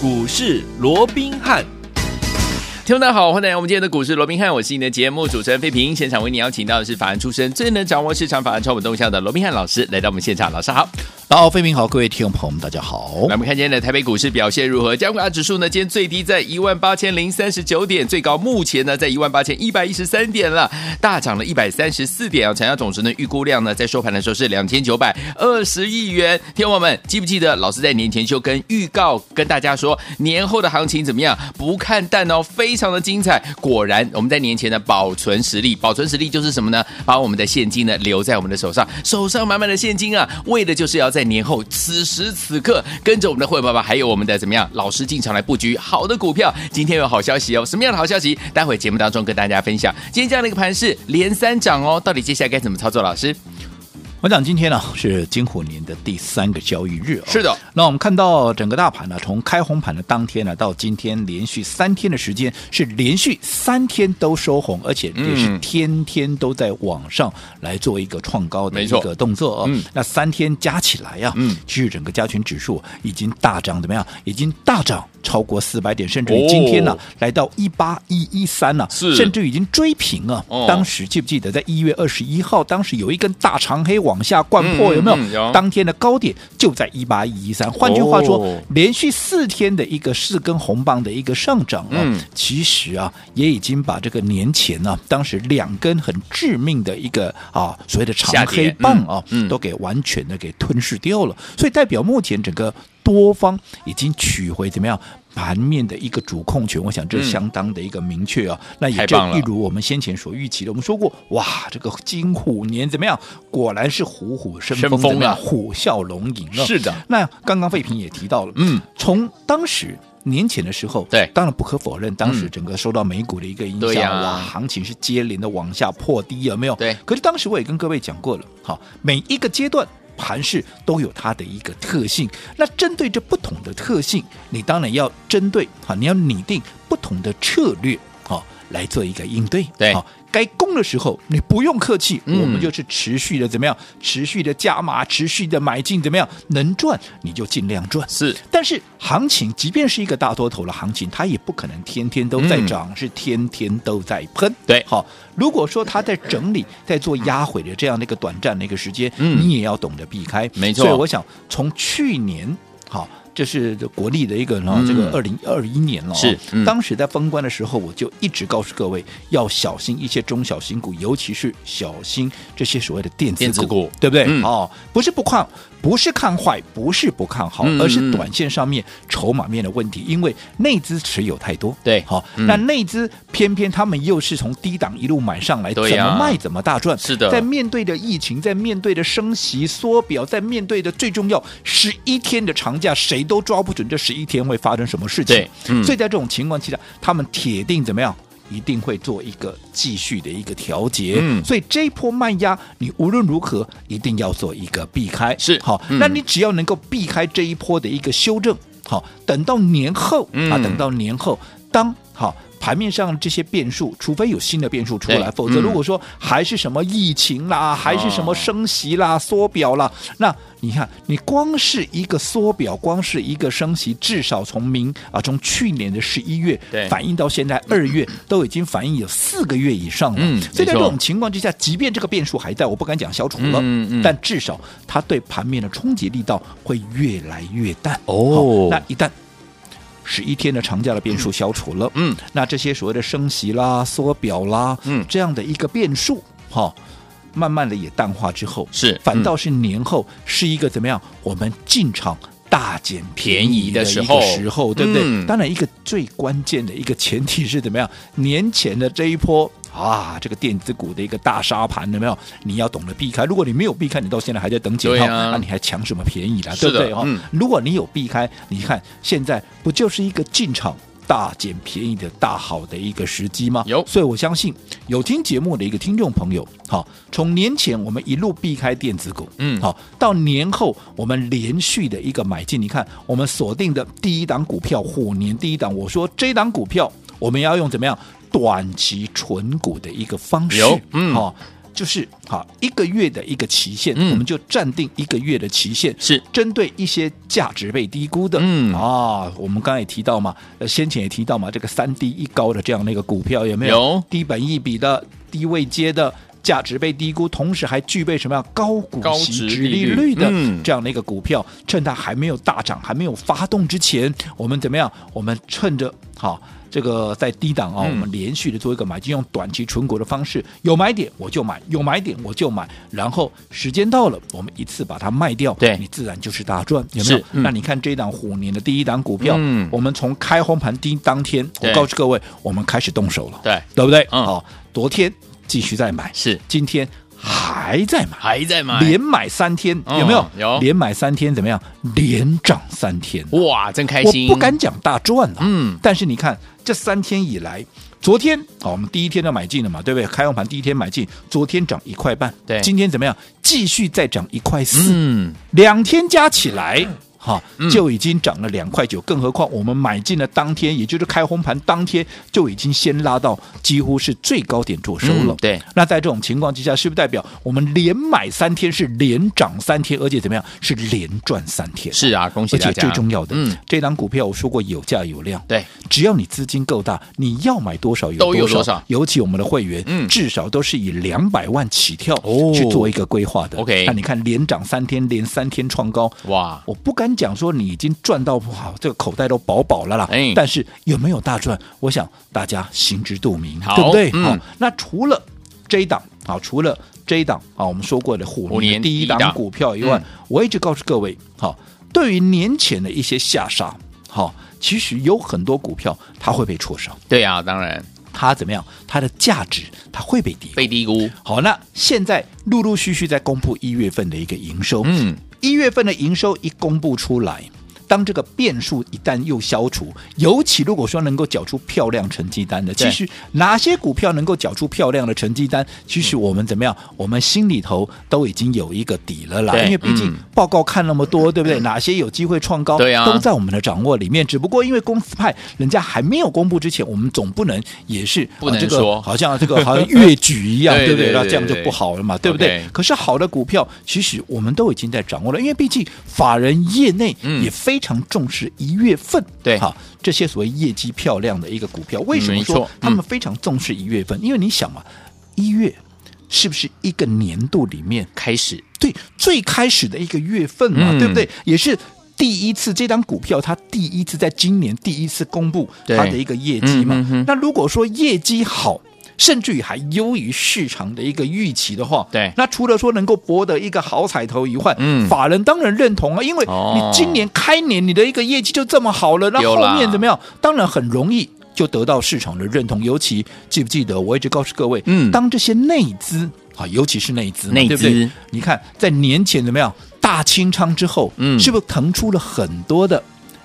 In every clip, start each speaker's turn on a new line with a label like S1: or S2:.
S1: 股市罗宾汉。听众大家好，欢迎来到我们今天的股市罗宾汉，我是你的节目主持人费平。现场为你邀请到的是法案出身、最能掌握市场法案超稳动向的罗宾汉老师，来到我们现场。老师好，
S2: 好，费明好，各位听众朋友们，大家好。
S1: 来，我们看今天的台北股市表现如何？加权指数呢，今天最低在一万八千零三十九点，最高目前呢在一万八千一百一十三点了，大涨了一百三十四点啊。成交总值呢，预估量呢，在收盘的时候是两千九百二十亿元。听众们记不记得老师在年前就跟预告跟大家说，年后的行情怎么样？不看淡哦，非常的精彩。果然，我们在年前的保存实力，保存实力就是什么呢？把我们的现金呢留在我们的手上，手上满满的现金啊，为的就是要在在年后此时此刻跟着我们的慧爸爸，还有我们的怎么样老师进场来布局好的股票。今天有好消息哦，什么样的好消息？待会节目当中跟大家分享。今天这样的一个盘势连三涨哦，到底接下来该怎么操作？老师？
S2: 我讲今天呢是金虎年的第三个交易日，
S1: 是的。
S2: 那我们看到整个大盘呢，从开红盘的当天呢到今天，连续三天的时间是连续三天都收红，而且也是天天都在往上来做一个创高的一个动作哦。嗯。那三天加起来呀，嗯，其实整个加权指数已经大涨怎么样？已经大涨超过四百点，甚至于今天呢来到一八一一三了，是，甚至已经追平了。当时记不记得在一月二十一号，当时有一根大长黑。往下灌破有没有？嗯嗯、有当天的高点就在一八一一三。换句话说，哦、连续四天的一个四根红棒的一个上涨啊，嗯、其实啊也已经把这个年前呢、啊，当时两根很致命的一个啊所谓的长黑棒啊，都给完全的给吞噬掉了。所以代表目前整个多方已经取回怎么样？盘面的一个主控权，我想这相当的一个明确啊。嗯、那也就一如我们先前所预期的，我们说过，哇，这个金虎年怎么样？果然是虎虎生风，怎么样？虎啸龙吟啊！
S1: 是的。
S2: 那刚刚费平也提到了，嗯，从当时年前的时候，
S1: 对，
S2: 当然不可否认，当时整个受到美股的一个影响，嗯啊、哇，行情是接连的往下破低，有没有？
S1: 对。
S2: 可是当时我也跟各位讲过了，好，每一个阶段。盘势都有它的一个特性，那针对这不同的特性，你当然要针对啊，你要拟定不同的策略啊，来做一个应对。
S1: 对，
S2: 好，该攻的时候你不用客气，嗯、我们就是持续的怎么样？持续的加码，持续的买进，怎么样？能赚你就尽量赚。
S1: 是，
S2: 但是行情即便是一个大多头的行情，它也不可能天天都在涨，嗯、是天天都在喷。
S1: 对，
S2: 好。如果说它在整理，在做压毁的这样的一个短暂的一个时间，嗯，你也要懂得避开，
S1: 没错。
S2: 所以我想从去年，好。这是国力的一个呢，这个二零二一年了。
S1: 是，嗯、
S2: 当时在封关的时候，我就一直告诉各位要小心一些中小型股，尤其是小心这些所谓的电子股，对不对？嗯、哦，不是不看，不是看坏，不是不看好，嗯、而是短线上面筹码面的问题，因为内资持有太多。
S1: 对，
S2: 好、那内资偏偏他们又是从低档一路买上来，怎么卖怎么大赚。
S1: 是的，
S2: 在面对的疫情，在面对的升息缩表，在面对的最重要十一天的长假，谁？都抓不准这十一天会发生什么事情，嗯、所以在这种情况之下，他们铁定怎么样？一定会做一个继续的一个调节。嗯、所以这一波慢压，你无论如何一定要做一个避开。
S1: 是
S2: 好，嗯、那你只要能够避开这一波的一个修正，好，等到年后、嗯、啊，等到年后，当好。盘面上这些变数，除非有新的变数出来，否则如果说还是什么疫情啦，还是什么升息啦、缩表啦，那你看，你光是一个缩表，光是一个升息，至少从明啊，从去年的十一月反映到现在二月，都已经反映有四个月以上了。所以在这种情况之下，即便这个变数还在，我不敢讲消除了，但至少它对盘面的冲击力道会越来越淡。哦，那一旦。十一天的长假的变数消除了，嗯，那这些所谓的升息啦、缩表啦，嗯，这样的一个变数，哈、哦，慢慢的也淡化之后，
S1: 是
S2: 反倒是年后是一个怎么样？我们进场大捡便宜的时候，时候对不对？嗯、当然，一个最关键的一个前提是怎么样？年前的这一波。啊，这个电子股的一个大沙盘有没有？你要懂得避开。如果你没有避开，你到现在还在等解套，那、啊啊、你还抢什么便宜啦？对不对？哈、嗯，如果你有避开，你看现在不就是一个进场大捡便宜的大好的一个时机吗？
S1: 有，
S2: 所以我相信有听节目的一个听众朋友，好，从年前我们一路避开电子股，嗯，好，到年后我们连续的一个买进，你看我们锁定的第一档股票，虎年第一档，我说这档股票我们要用怎么样？短期存股的一个方式，
S1: 嗯，
S2: 好，就是好一个月的一个期限，
S1: 嗯。
S2: 我们就暂定一个月的期限，
S1: 是。
S2: 针对一些价值被低估的，
S1: 嗯。
S2: 啊，我们刚才也提到嘛，呃，先前也提到嘛，这个三低一高的这样的一个股票有没有？
S1: 有。
S2: 低本一比的、低位接的。价值被低估，同时还具备什么样高股
S1: 高
S2: 息
S1: 殖
S2: 殖利
S1: 利率
S2: 率的
S1: 嗯。
S2: 这样的一个股票，趁它还没有大涨、还没有发动之前，我们怎么样？我们趁着好这个在低档啊、
S1: 嗯。
S2: 我们连续的做一个买进，用短期存股的方式，有买点我就买，有买点我就买，然后时间到了，我们一次把它卖掉，
S1: 对。
S2: 你自然就是大赚，有没有？
S1: 嗯。
S2: 那你看这一档虎年的第一档股票，
S1: 嗯。
S2: 我们从开红盘第一当天，我告诉各位，我们开始动手了，
S1: 对，
S2: 对不对？
S1: 嗯。
S2: 好，昨天继续再买，
S1: 是。
S2: 今天还在买。
S1: 还在买，
S2: 连买三天，
S1: 嗯
S2: 有没有？
S1: 有
S2: 连买三天怎么样？连涨三天，
S1: 哇，真开心
S2: 我
S1: 心，
S2: 不敢讲大赚了，
S1: 嗯
S2: 但是你看这三天以来，昨天好，我们第一天就买进了嘛，对不对？开放盘第一天买进，昨天涨一块半，
S1: 对
S2: 今天怎么样？继续再涨一块四，
S1: 嗯，
S2: 两天加起来。哈
S1: 嗯，
S2: 就已经涨了两块九，更何况我们买进了当天，也就是开红盘当天，就已经先拉到几乎是最高点做收了。
S1: 嗯对，
S2: 那在这种情况之下，是不是代表我们连买三天是连涨三天，而且怎么样是连赚三天？
S1: 是啊，恭喜
S2: 而且
S1: 大家，
S2: 最重要的，
S1: 嗯，
S2: 这档股票我说过有价有量，
S1: 对，
S2: 只要你资金够大，你要买多少有
S1: 都有
S2: 多
S1: 多少。
S2: 尤其我们的会员，
S1: 嗯。
S2: 至少都是以两百万起跳
S1: 哦。
S2: 去做一个规划的。
S1: OK
S2: 那你看连涨三天，连三天创高，
S1: 哇，
S2: 我不敢讲说你已经赚到不好，这个口袋都饱饱了啦。
S1: 哎
S2: 但是有没有大赚？我想大家心知肚明，
S1: 好
S2: 对不对？
S1: 嗯
S2: 好，那除了这一档，好，除了这一档啊，我们说过的虎
S1: 虎年
S2: 年第一
S1: 档
S2: 档股票以外，
S1: 嗯
S2: 我一直告诉各位，好，对于年前的一些下杀，好，其实有很多股票它会被错杀，
S1: 对啊，当然
S2: 它怎么样？它的价值它会被低。
S1: 被低估，
S2: 好，那现在陆陆续续在公布一月份的一个营收，
S1: 嗯，
S2: 一月份的营收一公布出来，当这个变数一旦又消除，尤其如果说能够缴出漂亮成绩单的，其实哪些股票能够缴出漂亮的成绩单，其实我们怎么样？我们心里头都已经有一个底了啦。因为毕竟
S1: 嗯
S2: 报告看那么多，对不对？哪些有机会创高，
S1: 对啊
S2: 都在我们的掌握里面。只不过因为公司派人家还没有公布之前，我们总不能也是
S1: 不能
S2: 啊这个
S1: 说
S2: 好像这个好像越举一样，
S1: 对
S2: 对不对？那这样就不好了嘛，对不对可是好的股票，其实我们都已经在掌握了，因为毕竟法人业内
S1: 嗯
S2: 也非常重视一月份，
S1: 对
S2: 好这些所谓业绩漂亮的一个股票，为什
S1: 么
S2: 说他们
S1: 嗯
S2: 非常重视一月份？因为你想嘛，一月是不是一个年度里面
S1: 开始，
S2: 对最开始的一个月份嘛，
S1: 嗯
S2: 对不对？也是。第一次这张股票，它第一次在今年第一次公布它的一个业绩嘛。那如果说业绩好，甚至于还优于市场的一个预期的话，
S1: 对
S2: 那除了说能够博得一个好彩头以外，
S1: 嗯
S2: 法人当然认同啊，因为
S1: 哦
S2: 你今年开年你的一个业绩就这么好了，那
S1: 有啦
S2: 后面怎么样？当然很容易就得到市场的认同。尤其记不记得，我一直告诉各位，
S1: 嗯
S2: 当这些内资啊，尤其是内资嘛，
S1: 内资
S2: 对不对？你看在年前怎么样？大清仓之后，
S1: 嗯
S2: 是不是腾出了很多的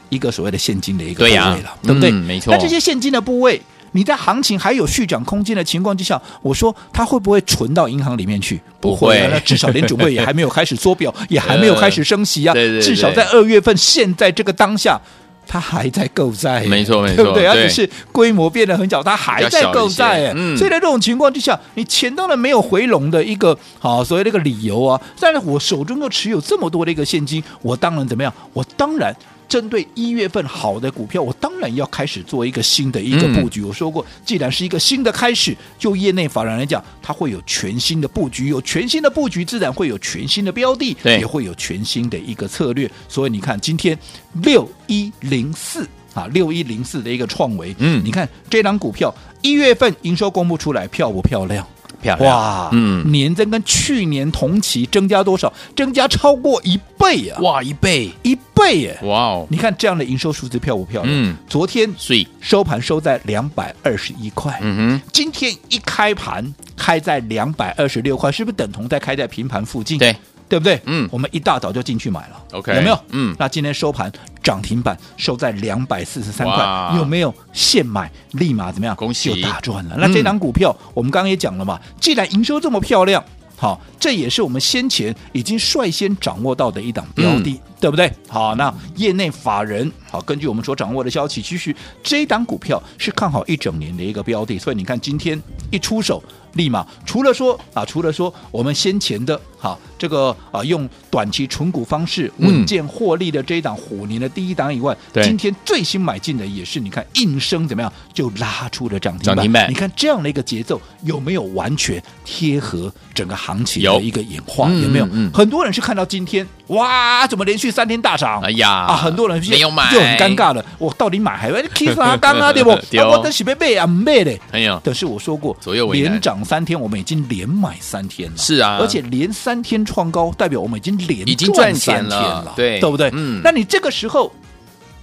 S2: 一个所谓的现金的一个部位了，对不对？
S1: 嗯没错
S2: 那这些现金的部位，你在行情还有续涨空间的情况之下，我说它会不会存到银行里面去？
S1: 不会
S2: 啊那至少联准会也还没有开始缩表，也还没有开始升息啊。
S1: 对对对
S2: 至少在二月份，现在这个当下。它还在购债，
S1: 没错没错
S2: 对不对？它
S1: 对
S2: 只是规模变得很小，它还在购债，哎、
S1: 嗯
S2: 所以在这种情况之下，你钱当然没有回笼的一个好所谓的一个理由啊。但是我手中又持有这么多的一个现金，我当然怎么样？我当然。针对一月份好的股票，我当然要开始做一个新的一个布局。
S1: 嗯、
S2: 我说过，既然是一个新的开始，就业内法人来讲，它会有全新的布局，有全新的布局，自然会有全新的标的，
S1: 对
S2: 也会有全新的一个策略。所以你看，今天六一零四啊，六一零四的一个创维，
S1: 嗯
S2: 你看这档股票一月份营收公布出来，漂不漂亮？
S1: 漂亮，
S2: 哇，
S1: 嗯，
S2: 年增跟去年同期增加多少？增加超过一倍啊！
S1: 哇，一倍，
S2: 一倍耶！
S1: 哇哦，
S2: 你看这样的营收数字漂不漂亮？
S1: 嗯，
S2: 昨天
S1: 所以
S2: 收盘收在两百二十一块，
S1: 嗯哼，
S2: 今天一开盘开在两百二十六块，是不是等同在开在平盘附近？
S1: 对。
S2: 对不对？
S1: 嗯
S2: 我们一大早就进去买了
S1: OK
S2: 有没有？
S1: 嗯
S2: 那今天收盘涨停板收在两百四十三
S1: 哇
S2: 块，有没有现买立马怎么样？
S1: 恭喜
S2: 就大赚了。那这档股票、我们刚刚也讲了嘛，既然营收这么漂亮，好，这也是我们先前已经率先掌握到的一档标的，对不对？好，那业内法人好，根据我们所掌握的消息，其实这一档股票是看好一整年的一个标的，所以你看今天一出手。立马除了说啊，除了说我们先前的哈这个啊用短期存股方式稳健获利的这一档虎年的第一档以外，
S1: 对
S2: 今天最新买进的也是你看应声怎么样就拉出了涨停板，
S1: 涨停板
S2: 你看这样的一个节奏有没有完全贴合整个行情的一个演化？有，有没有？
S1: 嗯嗯、
S2: 很多人是看到今天哇，怎么连续三天大涨？
S1: 哎呀
S2: 啊，很多人
S1: 没有买，
S2: 就很尴尬了，我到底买还是 K 啥刚啊？对不？我等是被被啊，背嘞。
S1: 哎呀，
S2: 但是我说过，
S1: 左右
S2: 连涨三天，我们已经连买三天了。
S1: 是啊，
S2: 而且连三天创高，代表我们已经连
S1: 已经赚
S2: 钱
S1: 了，对
S2: 对不对？
S1: 嗯，
S2: 那你这个时候，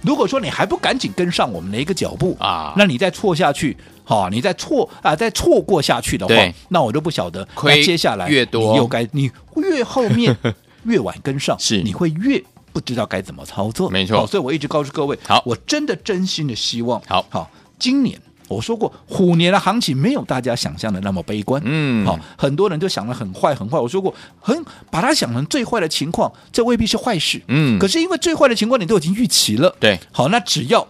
S2: 如果说你还不赶紧跟上我们的一个脚步
S1: 啊，
S2: 那你再错下去，好、啊，你再错啊，再错过下去的话，那我就不晓得，那接下来
S1: 越多，
S2: 你又该你越后面越晚跟上，
S1: 是
S2: 你会越不知道该怎么操作。
S1: 没错，
S2: 所以我一直告诉各位，
S1: 好，
S2: 我真的真心的希望，
S1: 好
S2: 好，今年。我说过，虎年的行情没有大家想象的那么悲观。
S1: 嗯，
S2: 好，很多人都想得很坏，很坏。我说过，很把它想成最坏的情况，这未必是坏事。
S1: 嗯，
S2: 可是因为最坏的情况你都已经预期了。
S1: 对，
S2: 好，那只要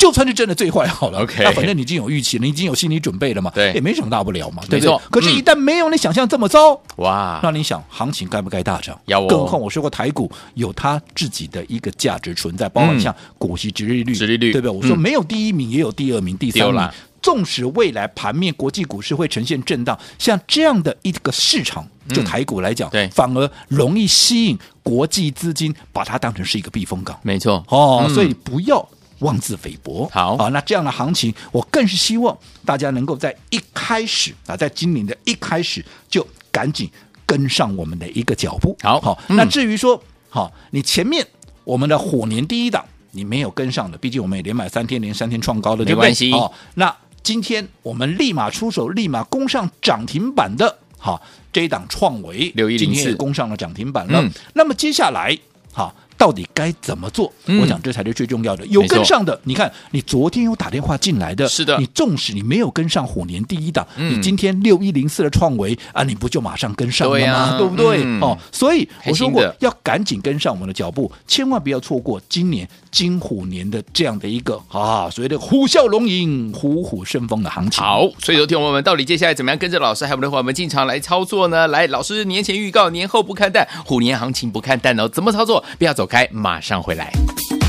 S2: 就算是真的最坏好了
S1: ，OK，
S2: 那反正你已经有预期了，你已经有心理准备了嘛，
S1: 对，
S2: 也没什么大不了嘛，
S1: 没错。
S2: 可是，一旦没有你想象这么糟，
S1: 哇，
S2: 那你想行情该不该大涨？
S1: 要哦。
S2: 更何况我说过，台股有它自己的一个价值存在，包括像股息、殖利率、
S1: 殖利率，
S2: 对不对？我说没有第一名，也有第二名、第三名。纵使未来盘面国际股市会呈现震荡，像这样的一个市场，就台股来讲，
S1: 嗯、对，
S2: 反而容易吸引国际资金把它当成是一个避风港。
S1: 没错，
S2: 哦，嗯、所以不要妄自菲薄。
S1: 好
S2: 啊，那这样的行情，我更是希望大家能够在一开始啊，在今年的一开始就赶紧跟上我们的一个脚步。
S1: 好，
S2: 好，那至于说，好，你前面我们的虎年第一档你没有跟上的，毕竟我们也连买三天，连三天创高的，
S1: 没关系。
S2: 哦，那。今天我们立马出手，立马攻上涨停板的，好，这一档创维
S1: 六一零四，
S2: 今天也攻上了涨停板了。嗯、那么接下来，好。到底该怎么做？嗯、我想这才是最重要的。有跟上的，你看，你昨天有打电话进来的，
S1: 是的。
S2: 你纵使你没有跟上虎年第一档，
S1: 嗯、
S2: 你今天六一零四的创维啊，你不就马上跟上了吗？对，不对？嗯、哦，所以我说过要赶紧跟上我们的脚步，千万不要错过今年金虎年的这样的一个啊，所谓的虎啸龙吟、虎虎生风的行情。
S1: 好，所以昨天我们到底接下来怎么样跟着老师还有我们的伙伴们进场来操作呢？来，老师年前预告，年后不看淡，虎年行情不看淡哦，怎么操作？不要走开，马上回。来。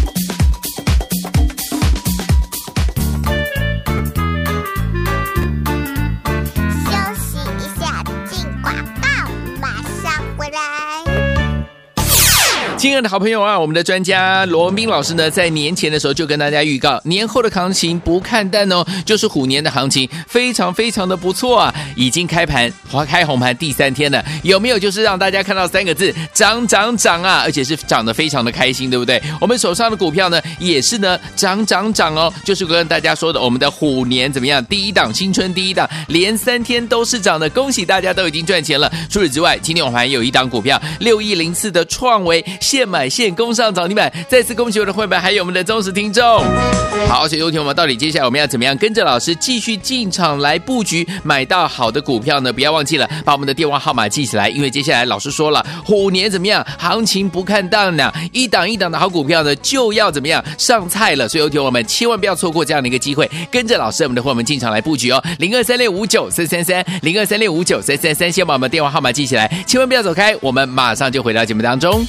S1: 亲爱的好朋友啊，我们的专家罗文斌老师呢，在年前的时候就跟大家预告，年后的行情不看淡哦，就是虎年的行情非常非常的不错啊，已经开盘花开红盘第三天了，有没有就是让大家看到三个字涨涨涨啊，而且是涨得非常的开心，对不对？我们手上的股票呢，也是呢涨涨涨哦，就是跟大家说的我们的虎年怎么样？第一档新春第一档，连三天都是涨的，恭喜大家都已经赚钱了。除此之外，今天我们还有一档股票六一零四的创维。现买现攻上涨停板，再次恭喜我的会员，还有我们的忠实听众。好，所以有请我们到底接下来我们要怎么样跟着老师继续进场来布局，买到好的股票呢？不要忘记了把我们的电话号码记起来，因为接下来老师说了，虎年怎么样，行情不看淡呢？一档一档的好股票呢，就要怎么样上菜了。所以有请我们千万不要错过这样的一个机会，跟着老师我们的会员进场来布局哦。零二三六五九三三三，零二三六五九三三三，先把我们的电话号码记起来，千万不要走开，我们马上就回到节目当中。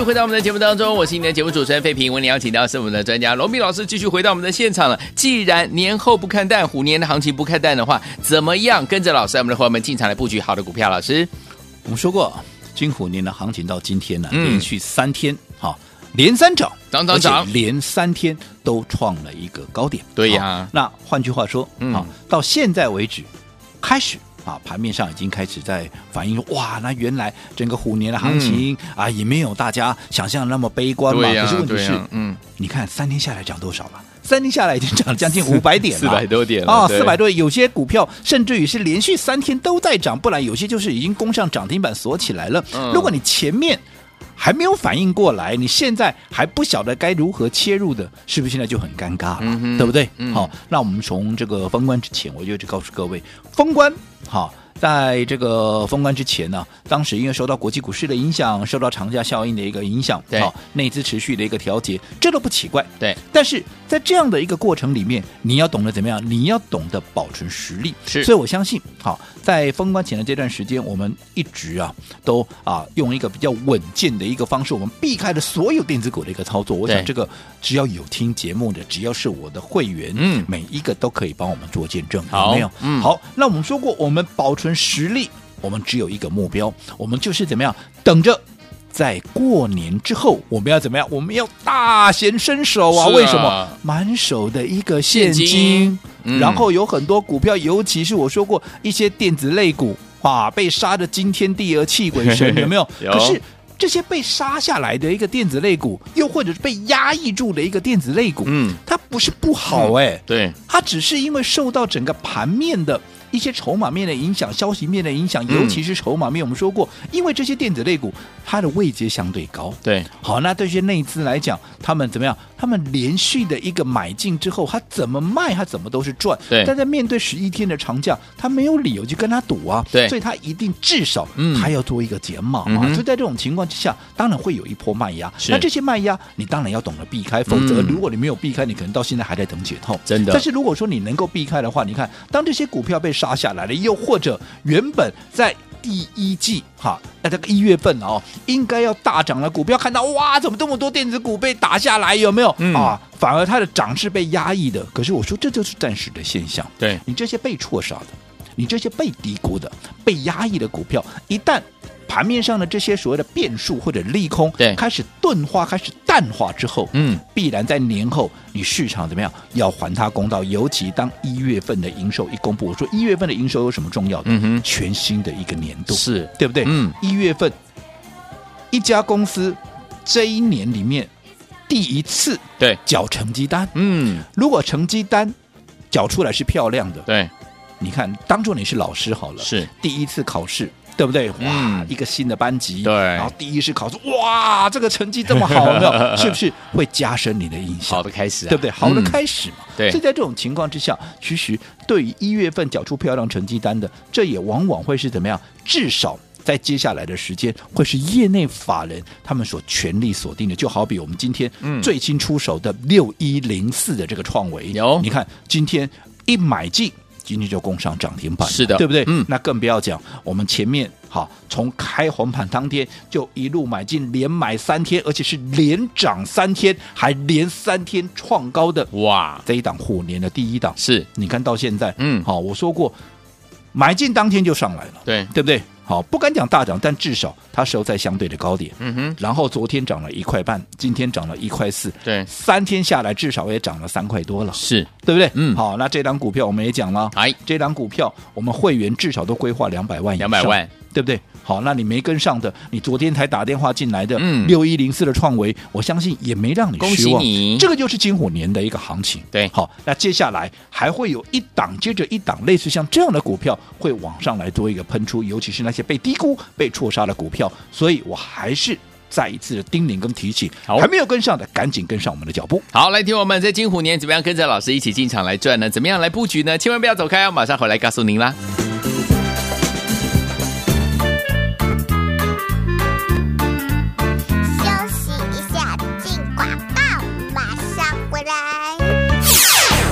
S1: 续回到我们的节目当中，我是你的节目主持人费平。为你邀请到是我们的专家龙斌老师，继续回到我们的现场了。既然年后不看淡，虎年的行情不看淡的话，怎么样跟着老师，我们的伙伴们进场来布局好的股票？老师，
S2: 我们说过，金虎年的行情到今天呢，
S1: 嗯、
S2: 连续三天哈连三涨，
S1: 涨涨涨，
S2: 连三天都创了一个高点。
S1: 对呀，
S2: 那换句话说，
S1: 嗯，
S2: 好，到现在为止开始。啊，盘面上已经开始在反映说，哇，那原来整个虎年的行情、嗯、啊，也没有大家想象的那么悲观嘛。
S1: 呀
S2: 可是问题是，
S1: 啊、嗯，
S2: 你看三天下来涨多少了？三天下来已经涨了将近 五百点了，
S1: 四百多点
S2: 啊，四百多点。有些股票甚至于是连续三天都在涨，不然有些就是已经攻上涨停板锁起来了。
S1: 嗯、
S2: 如果你前面还没有反应过来，你现在还不晓得该如何切入的，是不是现在就很尴尬了？
S1: 嗯、
S2: 对不对？
S1: 嗯、
S2: 好，那我们从这个封关之前，我就告诉各位，封关好。在这个封关之前呢，当时因为受到国际股市的影响，受到长假效应的一个影响，
S1: 对，
S2: 好，内资持续的一个调节，这都不奇怪，
S1: 对。
S2: 但是在这样的一个过程里面，你要懂得怎么样？你要懂得保存实力，
S1: 是。
S2: 所以我相信，好，在封关前的这段时间，我们一直啊，都啊用一个比较稳健的一个方式，我们避开了所有电子股的一个操作。我想这个只要有听节目的，只要是我的会员，
S1: 嗯，
S2: 每一个都可以帮我们做见证，
S1: 好
S2: 有没有？
S1: 嗯，
S2: 好。那我们说过，我们保存。实力，我们只有一个目标，我们就是怎么样，等着在过年之后，我们要怎么样？我们要大显身手啊！啊为什么？满手的一个现金，现金嗯、然后有很多股票，尤其是我说过一些电子类股，啊，被杀的惊天地而泣鬼神，有没有？
S1: 有
S2: 可是这些被杀下来的一个电子类股，又或者是被压抑住的一个电子类股，
S1: 嗯，
S2: 它不是不好哎、欸，
S1: 对，
S2: 它只是因为受到整个盘面的。一些筹码面的影响，消息面的影响，尤其是筹码面，我们说过，因为这些电子类股它的位阶相对高，
S1: 对，
S2: 好，那对这些内资来讲，他们怎么样？他们连续的一个买进之后，他怎么卖，他怎么都是赚，
S1: 对。
S2: 但在面对十一天的长假，他没有理由去跟他赌啊，
S1: 对，
S2: 所以他一定至少他要做一个减码嘛，
S1: 嗯、
S2: 所以在这种情况之下，当然会有一波卖压。那这些卖压，你当然要懂得避开，否则如果你没有避开，你可能到现在还在等解套，
S1: 真的。
S2: 但是如果说你能够避开的话，你看，当这些股票被杀下来了，又或者原本在第一季哈，那这个一月份哦，应该要大涨的股票，看到哇，怎么这么多电子股被打下来？有没有、嗯、啊？反而它的涨势被压抑的。可是我说这就是暂时的现象。
S1: 对
S2: 你这些被错杀的，你这些被低估的、被压抑的股票，一旦。盘面上的这些所谓的变数或者利空，
S1: 对，
S2: 开始钝化、开始淡化之后，
S1: 嗯，
S2: 必然在年后你市场怎么样？要还他公道？尤其当一月份的营收一公布，我说一月份的营收有什么重要的？
S1: 嗯哼，
S2: 全新的一个年度
S1: 是。
S2: 对不对？
S1: 嗯，
S2: 一月份一家公司这一年里面第一次
S1: 对。
S2: 缴成绩单，
S1: 嗯，
S2: 如果成绩单缴出来是漂亮的，
S1: 对，
S2: 你看当做你是老师好了，
S1: 是。
S2: 第一次考试。对不对？哇，
S1: 嗯、
S2: 一个新的班级，
S1: 对，
S2: 然后第一是考试，哇，这个成绩这么好，有没有？是不是会加深你的印象？
S1: 好的开始、啊，
S2: 对不对？好的开始嘛。
S1: 嗯、对，
S2: 所以在这种情况之下，其实对于一月份缴出漂亮成绩单的，这也往往会是怎么样？至少在接下来的时间，会是业内法人他们所全力锁定的。就好比我们今天最新出手的六一零四的这个创维，你看今天一买进。今天就攻上涨停板，
S1: 是的，
S2: 对不对？
S1: 嗯，
S2: 那更不要讲，我们前面好从开红盘当天就一路买进，连买三天，而且是连涨三天，还连三天创高的，
S1: 哇！
S2: 这一档虎年的第一档，
S1: 是
S2: 你看到现在，
S1: 嗯，
S2: 好，我说过，买进当天就上来了，
S1: 对，
S2: 对不对？好，不敢讲大涨，但至少它收在相对的高点。
S1: 嗯哼。
S2: 然后昨天涨了一块半，今天涨了一块四。
S1: 对。
S2: 三天下来至少也涨了三块多了。
S1: 是，
S2: 对不对？
S1: 嗯。
S2: 好，那这档股票我们也讲了。
S1: 哎，
S2: 这档股票我们会员至少都规划两百万以上。
S1: 两百万，
S2: 对不对？好，那你没跟上的，你昨天才打电话进来的，
S1: 嗯，
S2: 六一零四的创维，我相信也没让你失望。
S1: 恭喜你，
S2: 这个就是金虎年的一个行情。
S1: 对。
S2: 好，那接下来还会有一档接着一档，类似像这样的股票会往上来做一个喷出，尤其是那些被低估。被错杀的股票，所以我还是再一次的叮咛跟提醒，还没有跟上的，赶紧跟上我们的脚步。
S1: 好，来听我们在金虎年怎么样跟着老师一起进场来赚呢？怎么样来布局呢？千万不要走开哦，马上回来告诉您啦。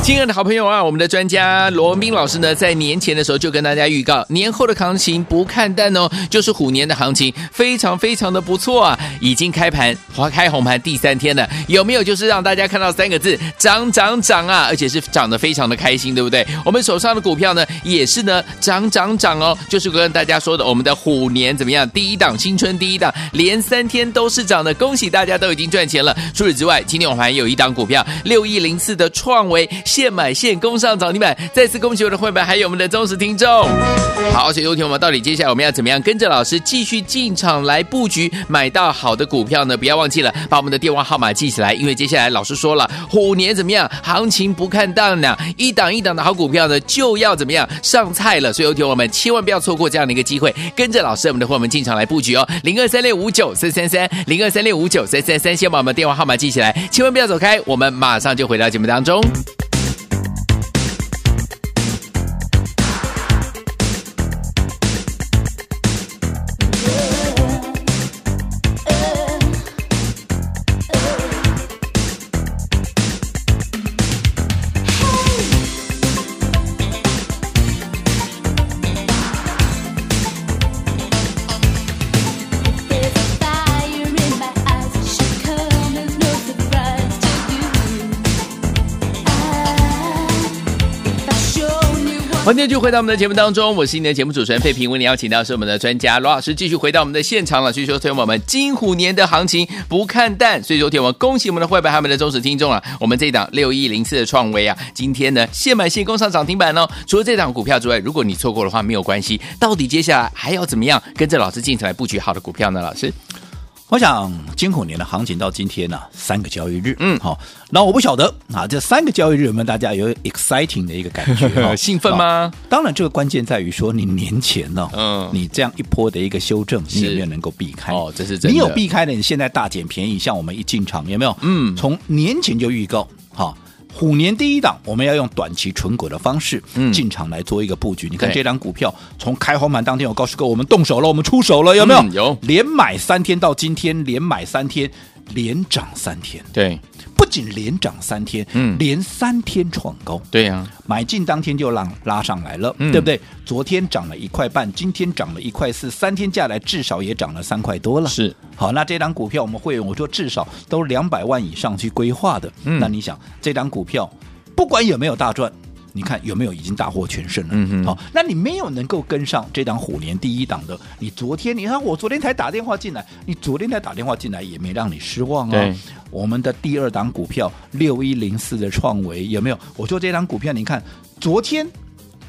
S1: 亲爱的好朋友啊，我们的专家罗文斌老师呢，在年前的时候就跟大家预告，年后的行情不看淡哦，就是虎年的行情非常非常的不错啊，已经开盘花开红盘第三天了，有没有就是让大家看到三个字涨涨涨啊，而且是涨得非常的开心，对不对？我们手上的股票呢，也是呢涨涨涨哦，就是跟大家说的，我们的虎年怎么样？第一档新春第一档，连三天都是涨的，恭喜大家都已经赚钱了。除此之外，今天我们还有一档股票六一零四的创维。现买现攻上涨停板，再次恭喜我的会员，还有我们的忠实听众。好，所以有请我们到底接下来我们要怎么样跟着老师继续进场来布局，买到好的股票呢？不要忘记了把我们的电话号码记起来，因为接下来老师说了，虎年怎么样，行情不看淡呢，一档一档的好股票呢就要怎么样上菜了。所以有请我们千万不要错过这样的一个机会，跟着老师我们的会员进场来布局哦。零二三六五九三三三，零二三六五九三三三，先把我们的电话号码记起来，千万不要走开，我们马上就回到节目当中。欢迎继续回到我们的节目当中，我是你的节目主持人费平。为你邀请到是我们的专家罗老师，继续回到我们的现场了。所以说，我们金虎年的行情不看淡。所以昨天我们恭喜我们的会员，他们的忠实听众啊，我们这档六一零四的创维啊，今天呢现买现攻上涨停板哦。除了这档股票之外，如果你错过的话没有关系。到底接下来还要怎么样跟着老师进场来布局好的股票呢？老师？
S2: 我想金虎年的行情到今天呢、啊，三个交易日，嗯，好，那我不晓得啊，这三个交易日有没有大家有 exciting 的一个感觉，哦、
S1: 兴奋吗？
S2: 当然，这个关键在于说你年前呢、哦，嗯，你这样一波的一个修正，你有没有能够避开？
S1: 哦，这是真的。
S2: 你有避开的，你现在大捡便宜，像我们一进场有没有？嗯，从年前就预告，好。虎年第一档，我们要用短期存股的方式进场来做一个布局。嗯、你看这档股票从开红盘当天，我告诉各位，我们动手了，我们出手了，有没有？
S1: 嗯、有，
S2: 连买三天到今天，连买三天。连涨三天，
S1: 对，
S2: 不仅连涨三天，嗯，连三天创高，
S1: 对呀、啊，
S2: 买进当天就让拉上来了，嗯、对不对？昨天涨了一块半，今天涨了一块四，三天下来至少也涨了三块多了。
S1: 是，
S2: 好，那这张股票我们会员，我说至少都两百万以上去规划的，嗯，那你想这张股票不管有没有大赚。你看有没有已经大获全胜了？嗯嗯，好，那你没有能够跟上这档虎年第一档的，你昨天你看我昨天才打电话进来，你昨天才打电话进来也没让你失望啊。对，我们的第二档股票六一零四的创维有没有？我说这档股票，你看昨天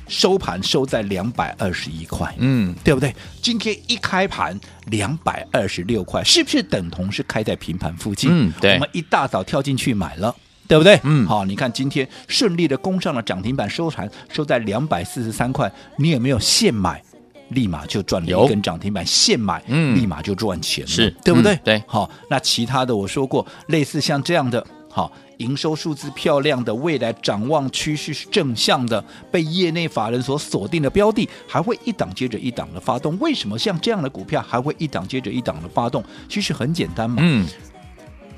S2: 收盘收在两百二十一块，嗯，对不对？今天一开盘两百二十六块，是不是等同是开在平盘附近？嗯，对，我们一大早跳进去买了。对不对？嗯，好，你看今天顺利的攻上了涨停板，收盘收在两百四十三块。你有没有现买，立马就赚了一根涨停板？现买，嗯，立马就赚钱了，是对不对？嗯、对，好，那其他的我说过，类似像这样的，好，营收数字漂亮的，未来展望趋势是正向的，被业内法人所锁定的标的，还会一档接着一档的发动。为什么像这样的股票还会一档接着一档的发动？其实很简单嘛，嗯。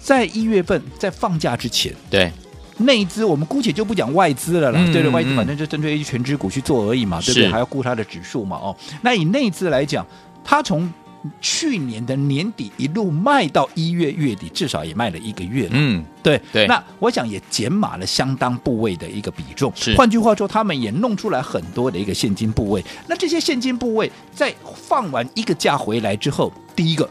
S2: 在一月份，在放假之前，
S1: 对
S2: 内资，我们姑且就不讲外资了啦，嗯、对对，外资反正就针对一全指股去做而已嘛，对不对？还要顾它的指数嘛，哦，那以内资来讲，它从去年的年底一路卖到一月月底，至少也卖了一个月了，嗯，对对。那我想也减码了相当部位的一个比重，是。换句话说，他们也弄出来很多的一个现金部位。那这些现金部位在放完一个假回来之后，第一个。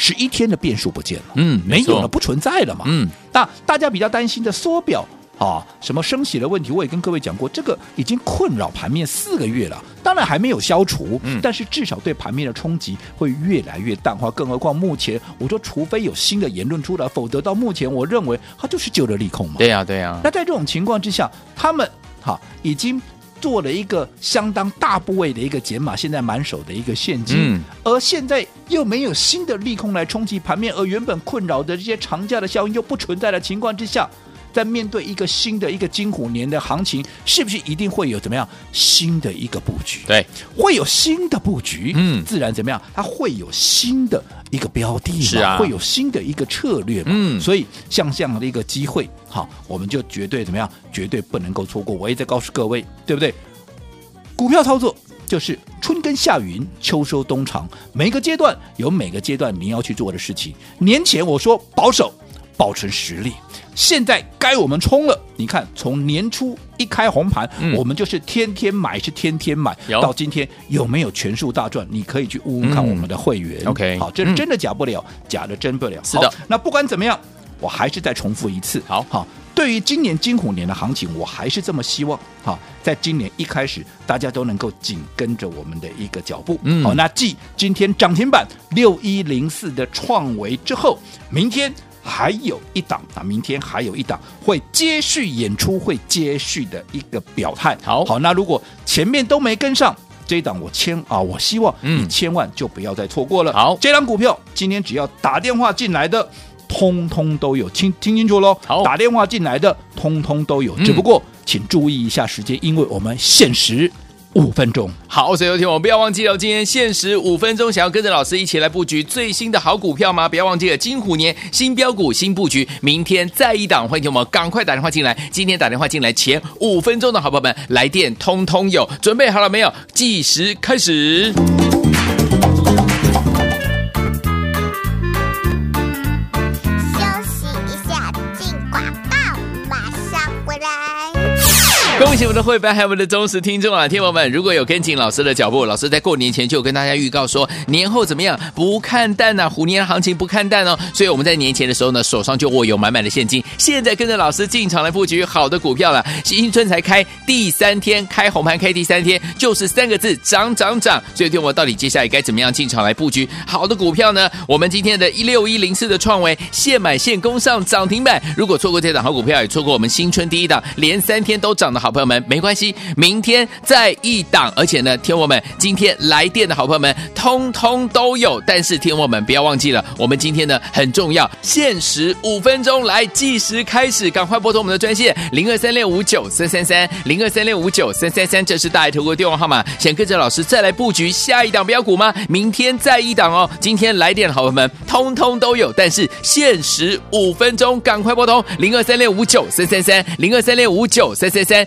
S2: 十一天的变数不见了，嗯，没有了，不存在了嘛，嗯，那大家比较担心的缩表啊，什么升息的问题，我也跟各位讲过，这个已经困扰盘面四个月了，当然还没有消除，嗯，但是至少对盘面的冲击会越来越淡化，更何况目前我说，除非有新的言论出来，否则到目前我认为它就是旧的利空嘛，
S1: 对呀、啊、对呀、啊，
S2: 那在这种情况之下，他们哈已经。做了一个相当大部位的一个减码，现在满手的一个现金，嗯、而现在又没有新的利空来冲击盘面，而原本困扰的这些长假的效应又不存在的情况之下，在面对一个新的一个金虎年的行情，是不是一定会有怎么样新的一个布局？
S1: 对，
S2: 会有新的布局，
S1: 嗯
S2: 自然怎么样？它会有新的一个标的嘛，
S1: 是啊
S2: 会有新的一个策略嘛，
S1: 嗯
S2: 所以像这样的一个机会，好，我们就绝对怎么样？绝对不能够错过。我也在告诉各位，对不对？股票操作就是春耕夏耘，秋收冬藏，每个阶段有每个阶段你要去做的事情。年前我说保守，保存实力，现在该我们冲了。你看，从年初一开红盘，
S1: 嗯
S2: 我们就是天天买，是天天
S1: 买，
S2: 到今天有没有全数大赚？你可以去问问看
S1: 嗯
S2: 我们的会员。
S1: OK
S2: 好，这
S1: 嗯
S2: 是真的假不了，假的真不了。
S1: 是的
S2: 那不管怎么样，我还是再重复一次。
S1: 好
S2: 好，对于今年金虎年的行情，我还是这么希望。好，在今年一开始，大家都能够紧跟着我们的一个脚步。
S1: 嗯
S2: 好，那继今天涨停板六一零四的创维之后，明天。还有一档啊，明天还有一档会接续演出，会接续的一个表态。
S1: 好
S2: 好，那如果前面都没跟上，这一档我千啊，我希望
S1: 嗯
S2: 你千万就不要再错过了。
S1: 好
S2: 这档股票今天只要打电话进来的，通通都有，听听清楚喽。
S1: 好
S2: 打电话进来的，通通都有。
S1: 嗯
S2: 只不过请注意一下时间，因为我们限时五分钟。
S1: 好，所以有听我不要忘记了，今天限时五分钟，想要跟着老师一起来布局最新的好股票吗？不要忘记了，金虎年新标股新布局，明天再一档，欢迎我们赶快打电话进来。今天打电话进来前五分钟的好朋友们，来电通通有，准备好了没有？计时开始。恭喜我们的会员还有我们的忠实听众啊，听友们，如果有跟紧老师的脚步，老师在过年前就跟大家预告说，年后怎么样？不看淡呐、虎年行情不看淡哦。所以我们在年前的时候呢，手上就握有满满的现金。现在跟着老师进场来布局好的股票了。新春才开第三天，开红盘开第三天，就是三个字涨涨涨。所以听我到底接下来该怎么样进场来布局好的股票呢？我们今天的一六一零四的创维现买现攻上涨停板。如果错过这档好股票，也错过我们新春第一档连三天都涨的好朋友们，没关系，明天再一档。而且呢，听我们今天来电的好朋友们，通通都有。但是听我们不要忘记了，我们今天呢很重要，限时五分钟来计时开始，赶快拨通我们的专线零二三六五九三三三零二三六五九三三三，这是大爱投顾电话号码。想跟着老师再来布局下一档标股吗？明天再一档哦。今天来电的好朋友们，通通都有，但是限时五分钟，赶快拨通零二三六五九三三三零二三六五九三三三，